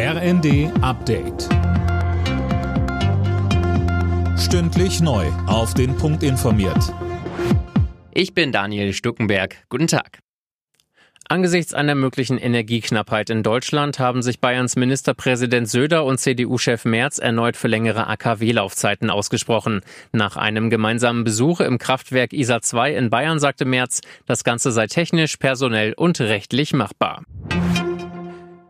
RND Update. Stündlich neu. Auf den Punkt informiert. Ich bin Daniel Stuckenberg. Guten Tag. Angesichts einer möglichen Energieknappheit in Deutschland haben sich Bayerns Ministerpräsident Söder und CDU-Chef Merz erneut für längere AKW-Laufzeiten ausgesprochen. Nach einem gemeinsamen Besuch im Kraftwerk ISA 2 in Bayern sagte Merz, das Ganze sei technisch, personell und rechtlich machbar.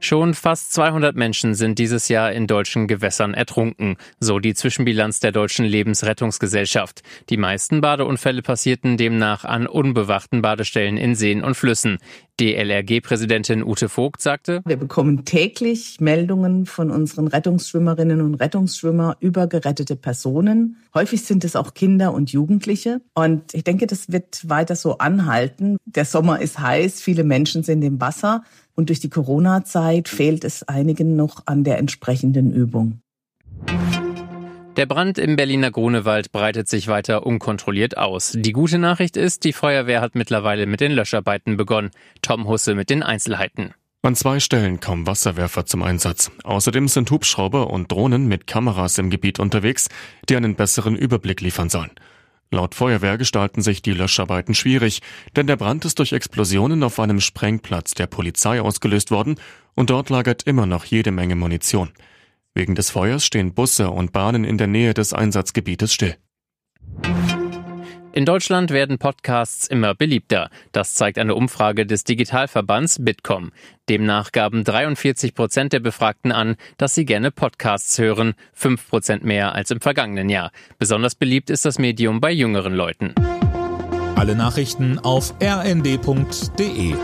Schon fast 200 Menschen sind dieses Jahr in deutschen Gewässern ertrunken, so die Zwischenbilanz der deutschen Lebensrettungsgesellschaft. Die meisten Badeunfälle passierten demnach an unbewachten Badestellen in Seen und Flüssen. DLRG-Präsidentin Ute Vogt sagte, Wir bekommen täglich Meldungen von unseren Rettungsschwimmerinnen und Rettungsschwimmer über gerettete Personen. Häufig sind es auch Kinder und Jugendliche. Und ich denke, das wird weiter so anhalten. Der Sommer ist heiß, viele Menschen sind im Wasser. Und durch die Corona-Zeit fehlt es einigen noch an der entsprechenden Übung. Der Brand im Berliner Grunewald breitet sich weiter unkontrolliert aus. Die gute Nachricht ist, die Feuerwehr hat mittlerweile mit den Löscharbeiten begonnen. Tom Husse mit den Einzelheiten. An zwei Stellen kommen Wasserwerfer zum Einsatz. Außerdem sind Hubschrauber und Drohnen mit Kameras im Gebiet unterwegs, die einen besseren Überblick liefern sollen. Laut Feuerwehr gestalten sich die Löscharbeiten schwierig, denn der Brand ist durch Explosionen auf einem Sprengplatz der Polizei ausgelöst worden und dort lagert immer noch jede Menge Munition. Wegen des Feuers stehen Busse und Bahnen in der Nähe des Einsatzgebietes still. In Deutschland werden Podcasts immer beliebter. Das zeigt eine Umfrage des Digitalverbands Bitkom. Demnach gaben 43 Prozent der Befragten an, dass sie gerne Podcasts hören, fünf Prozent mehr als im vergangenen Jahr. Besonders beliebt ist das Medium bei jüngeren Leuten. Alle Nachrichten auf rnd.de